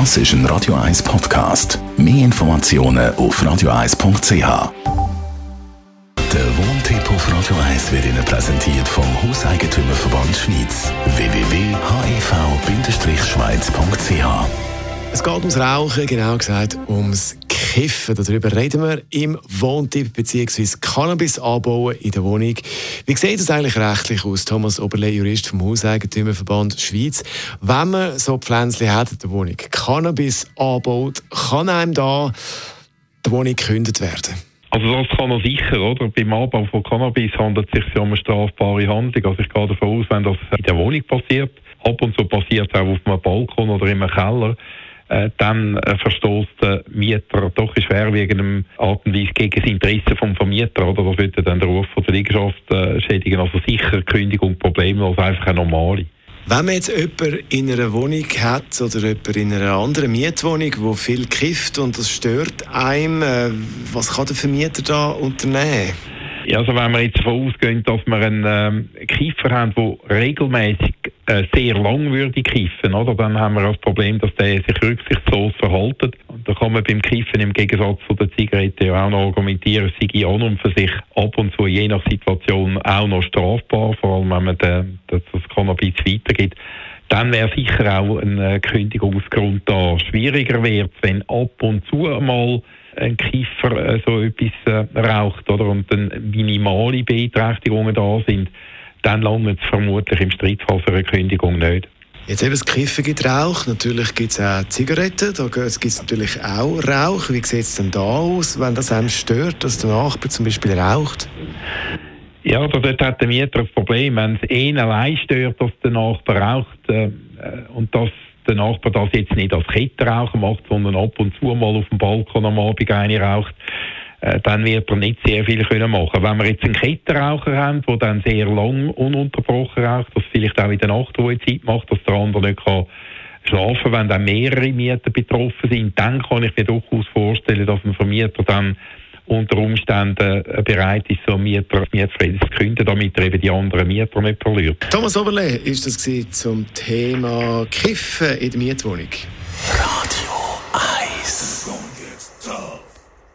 Das ist ein Radio 1 Podcast. Mehr Informationen auf radio1.ch. Der Wohntipp auf Radio 1 wird Ihnen präsentiert vom Hauseigentümerverband Schweiz. www.hev-schweiz.ch Es geht ums Rauchen, genau gesagt ums Kiffen. Darüber reden wir im Wohntipp bzw. Cannabis anbauen in der Wohnung. Wie sieht das eigentlich rechtlich aus? Thomas Oberle, Jurist vom Hauseigentümerverband Schweiz. Wenn man so Pflänzchen hat in der Wohnung, Cannabis anbaut, kann einem da die Wohnung gekündigt werden? Also das kann er sicher, oder? Beim Anbau von Cannabis handelt es sich um eine strafbare Handlung. Also ich gehe davon aus, wenn das in der Wohnung passiert, ab und zu passiert es auch auf einem Balkon oder in einem Keller, äh, dann äh, verstoßt der Mieter doch in schwerwiegendem Art und Weise gegen das Interesse vom Vermieter, oder? Das würde dann den Ruf von der Liegenschaft äh, schädigen. Also sicher Kündigung problemlos, einfach eine normale. Wenn man jetzt jemanden in einer Wohnung hat oder jemanden in einer anderen Mietwohnung, wo viel kifft und das stört einem, äh, was kann der Vermieter da unternehmen? Ja, also wenn wir jetzt davon ausgehen, dass wir einen ähm, Kiefer haben, der regelmäßig äh, sehr lang würde kiffen, oder, dann haben wir das Problem, dass der sich rücksichtslos verhaltet. Und da kann man beim Kiffen im Gegensatz zu der Zigarette auch noch argumentieren, es sei an und für sich ab und zu je nach Situation auch noch strafbar, vor allem wenn man den, das, das Cannabis weitergibt dann wäre sicher auch ein äh, Kündigungsgrund da. Schwieriger wird wenn ab und zu mal ein Kiffer äh, so etwas äh, raucht oder, und dann minimale Beeinträchtigungen da sind, dann lange es vermutlich im Streitfall für eine Kündigung nicht. Jetzt eben das Kiffen gibt Rauch, natürlich gibt es auch Zigaretten, da gibt es natürlich auch Rauch. Wie sieht es denn da aus, wenn das einem stört, dass der Nachbar zum Beispiel raucht? Ja, dort hat der Mieter ein Problem. Wenn es ihn allein stört, dass der Nachbar raucht äh, und dass der Nachbar das jetzt nicht als Kettenraucher macht, sondern ab und zu mal auf dem Balkon am Abend eine raucht, äh, dann wird er nicht sehr viel können machen. Wenn wir jetzt einen Kettenraucher haben, der dann sehr lang ununterbrochen raucht, das vielleicht auch in der Nachtruhezeit macht, dass der andere nicht kann schlafen, wenn dann mehrere Mieter betroffen sind, dann kann ich mir durchaus vorstellen, dass ein Vermieter dann unter Umständen äh, bereit ist, so Mieter Mietfrieden zu künden, damit er eben die anderen Mieter nicht verliert. Thomas Oberle, ist das zum Thema Kiffen in der Mietwohnung? Radio 1